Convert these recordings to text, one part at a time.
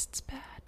tastes bad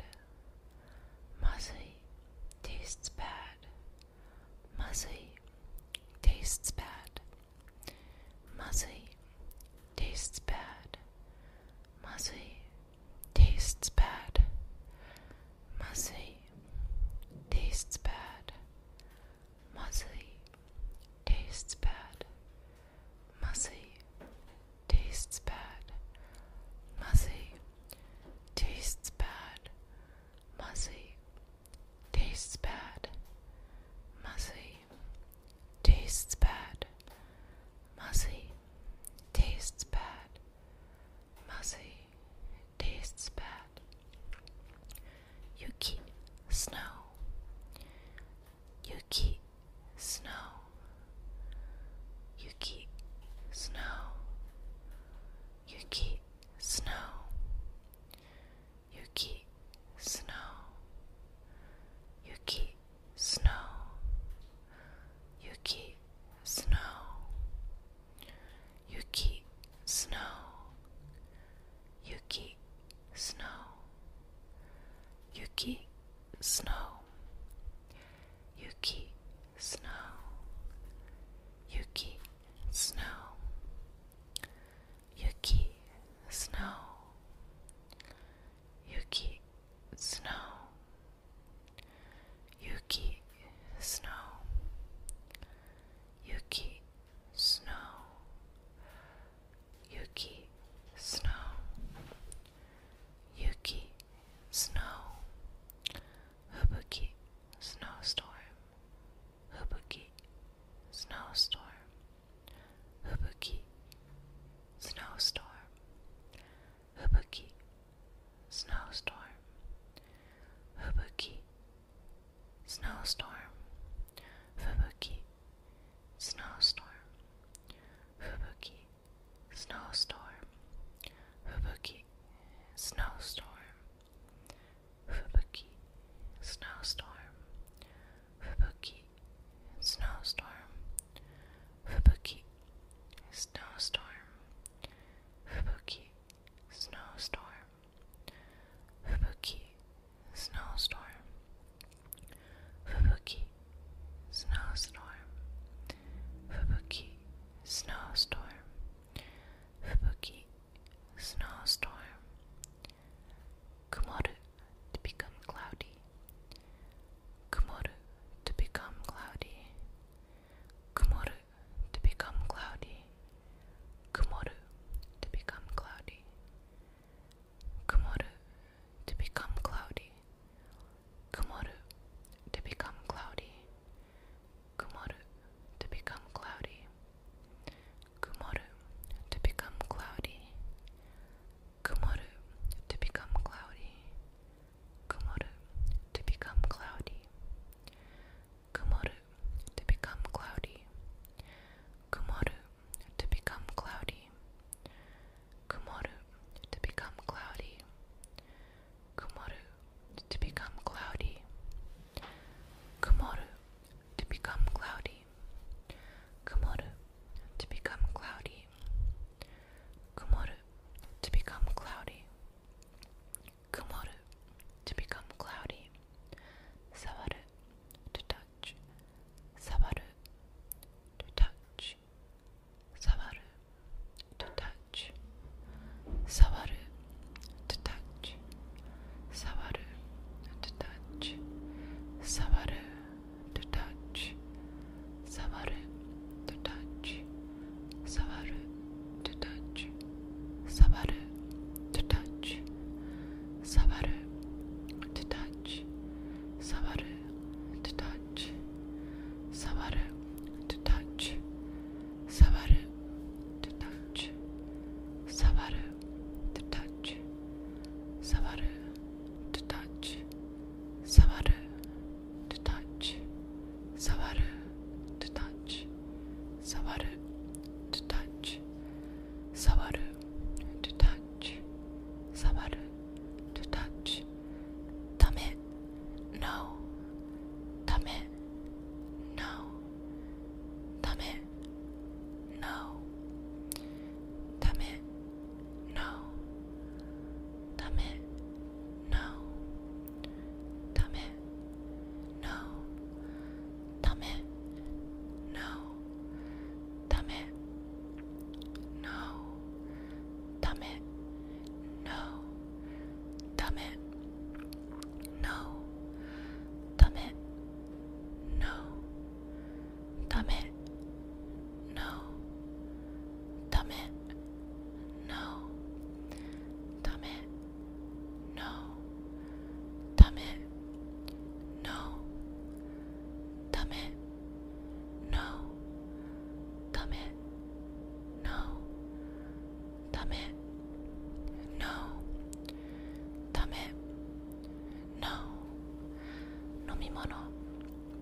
Mono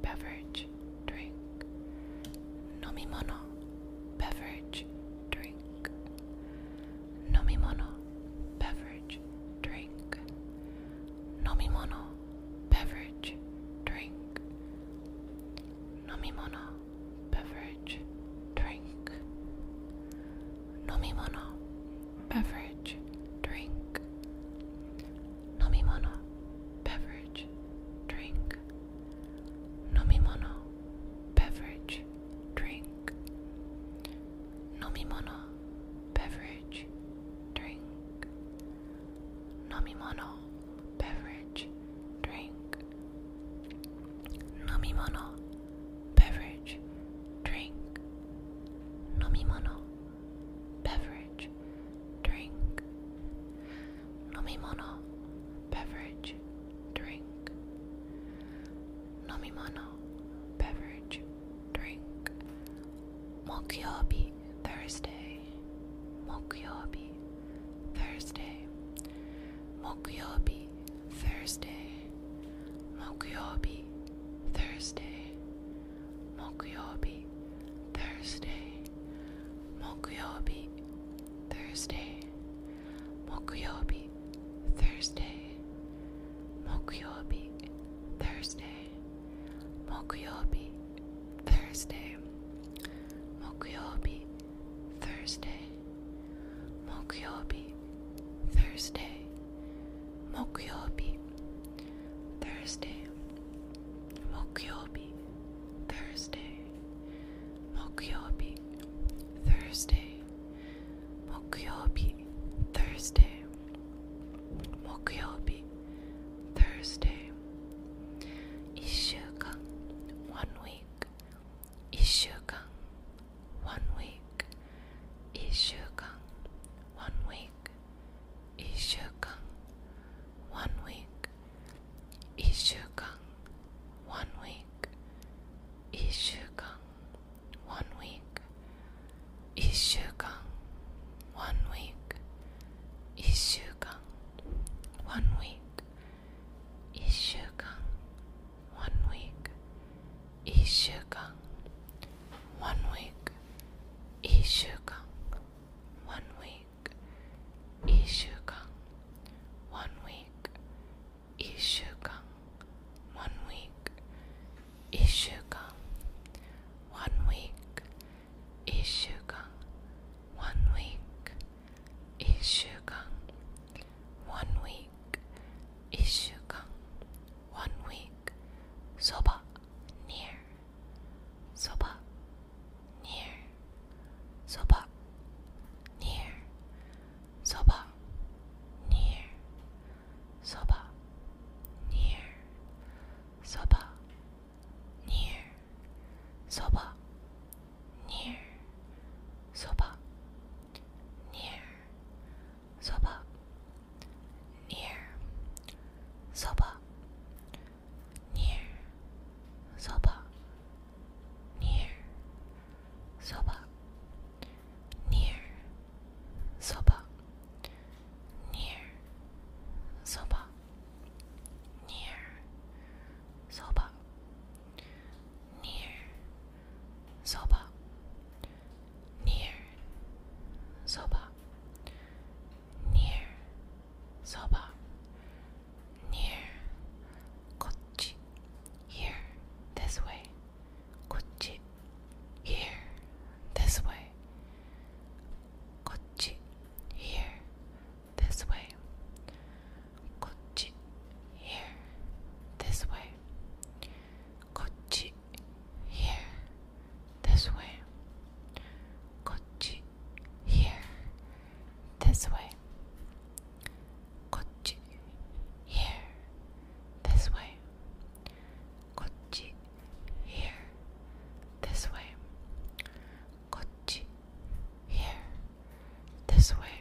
beverage drink. Nomimono beverage drink. Nomimono beverage drink. Nomimono beverage drink. Nomimono beverage drink. 기업이 Thursday. Way.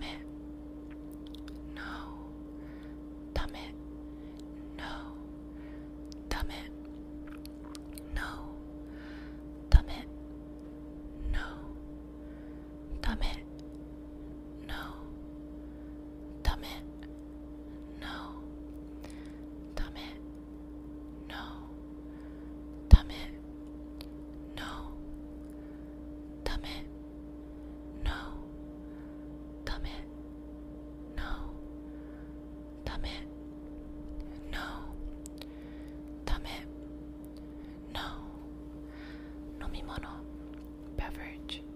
damn. 飲み物 beverage.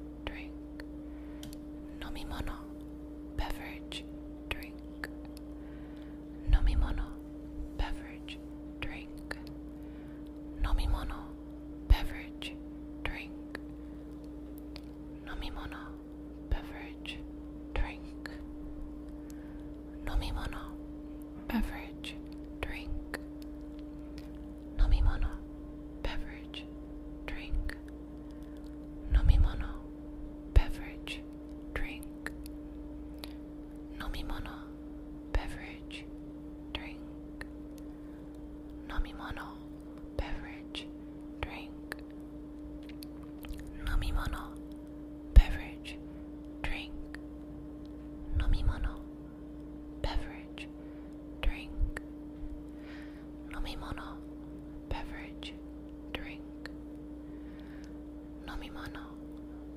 kimono,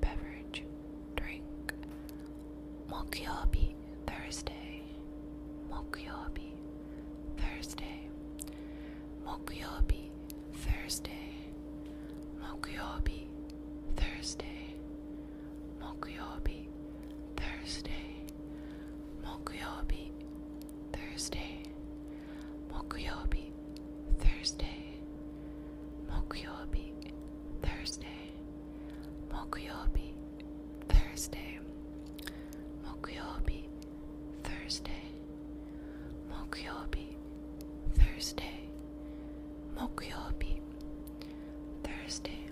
beverage, drink. Mokuyobi, Thursday. Mokuyobi, Thursday. Mokuyobi, Thursday. Mokuyobi, Thursday. Mokuyobi, Thursday. Mokuyobi, Thursday. Mokuyobi, Thursday.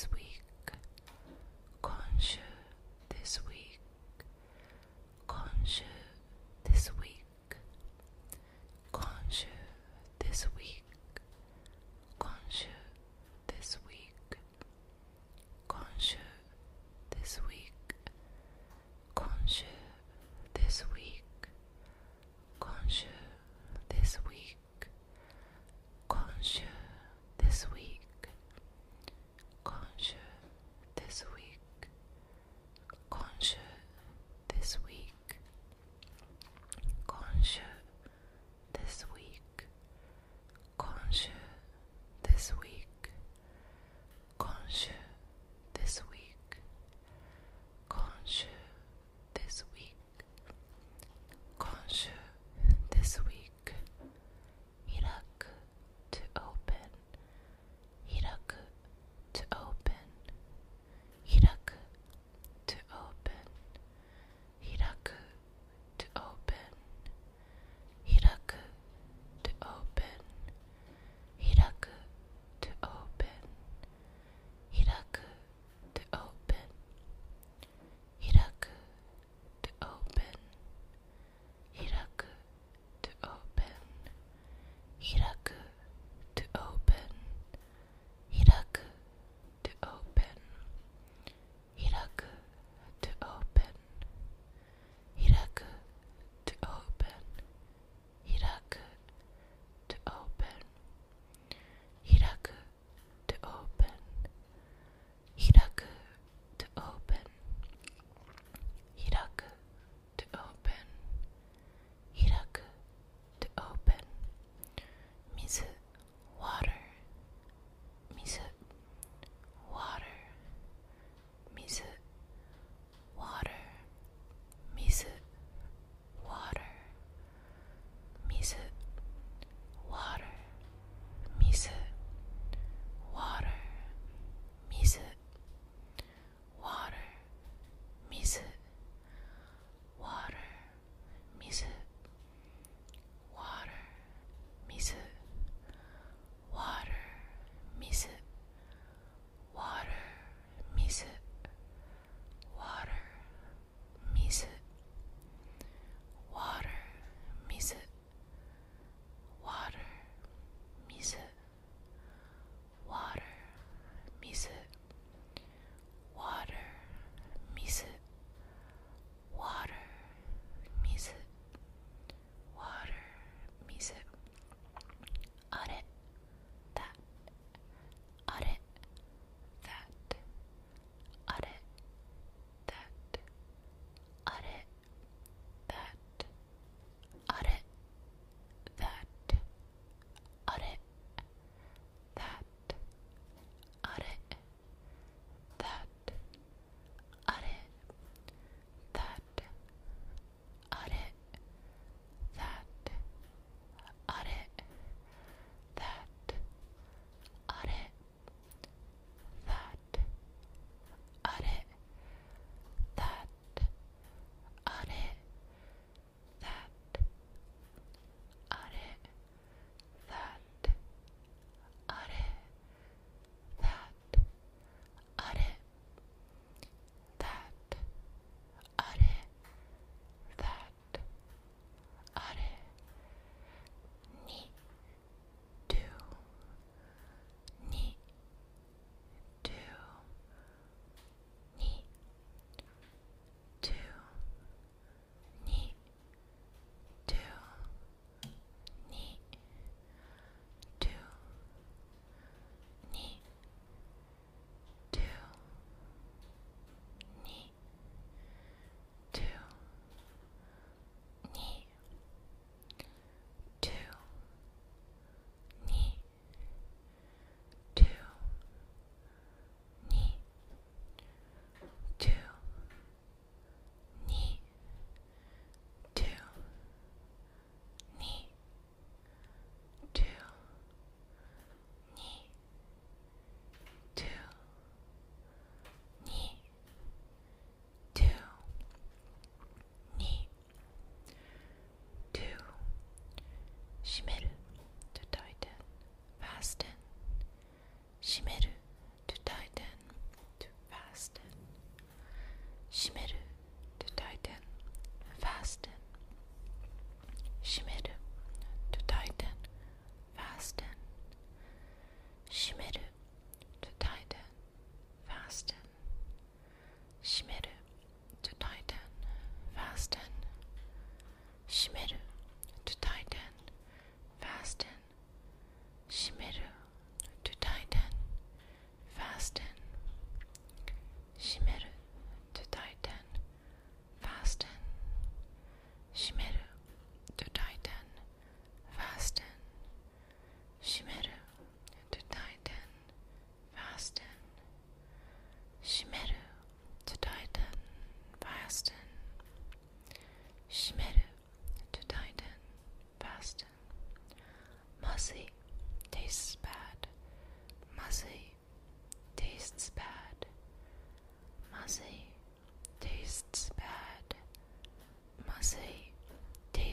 sweet.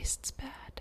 tastes bad.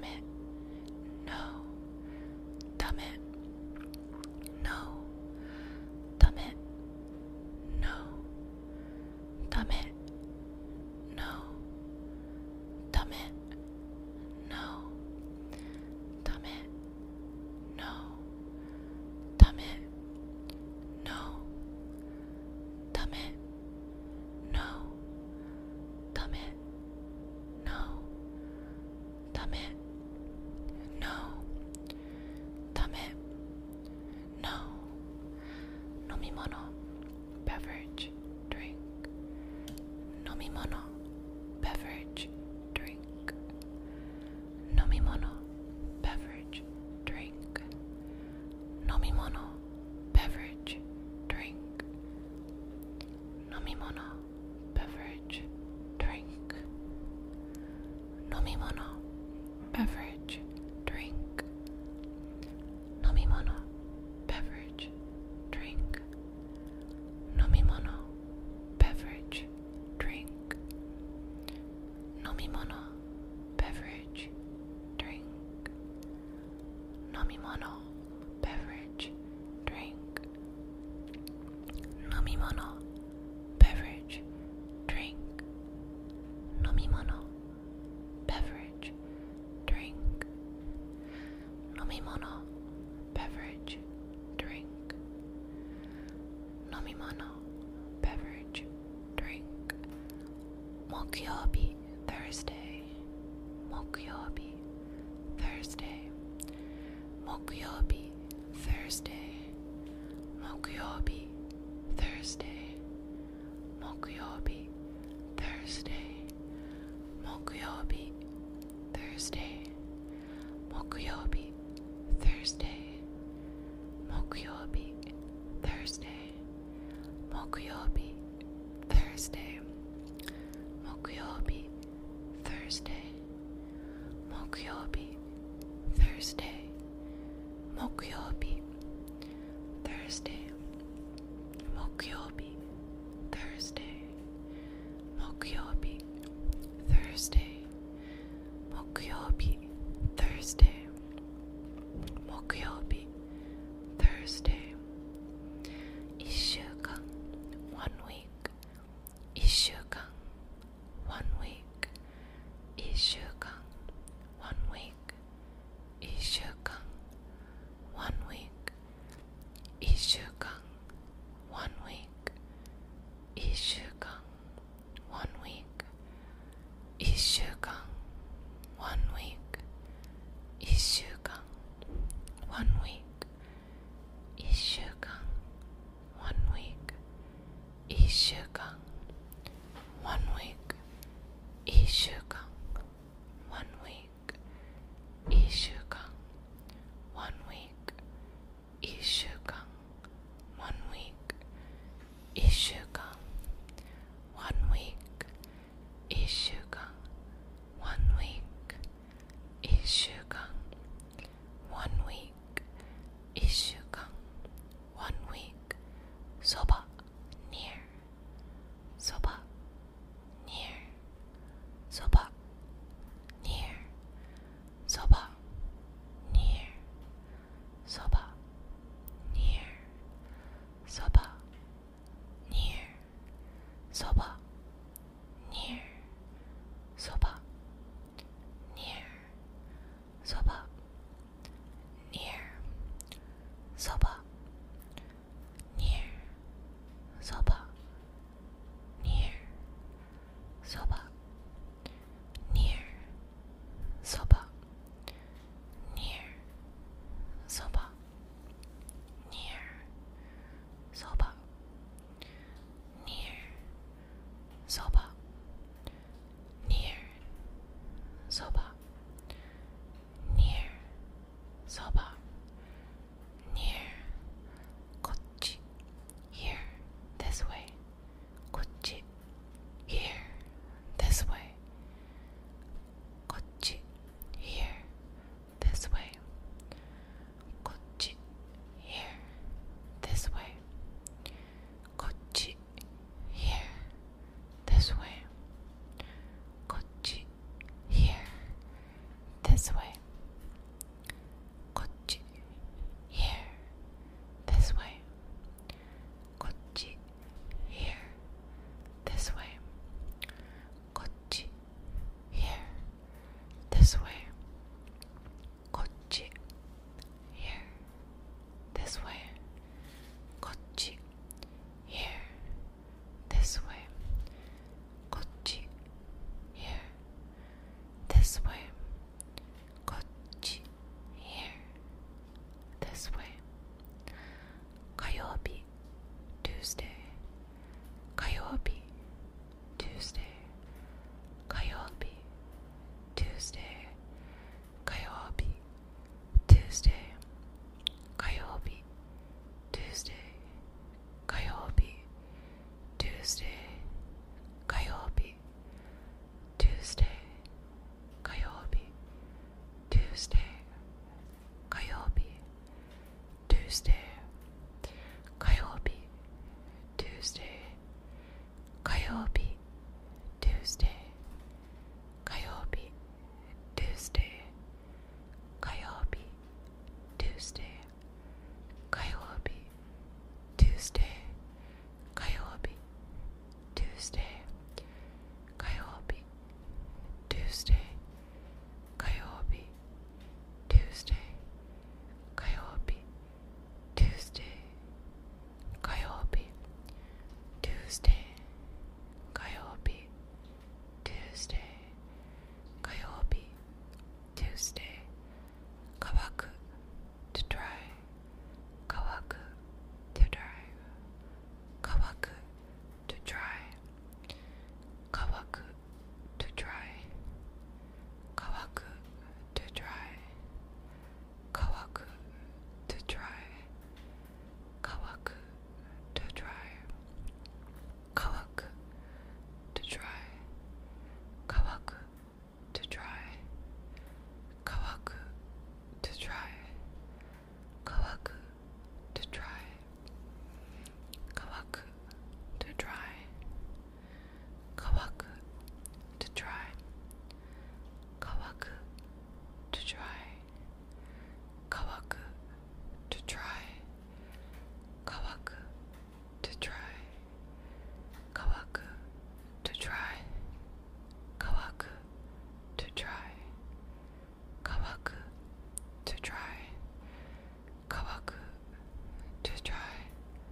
from. 飲み物 beverage. Mimono beverage drink. Beverage drink. Beverage drink. Beverage drink. Beverage drink. Thursday. Mokuyobi, Thursday, Thursday, Thursday, Thursday, Thursday, Thursday, Thursday, Thursday, Thursday. Thursday. this way.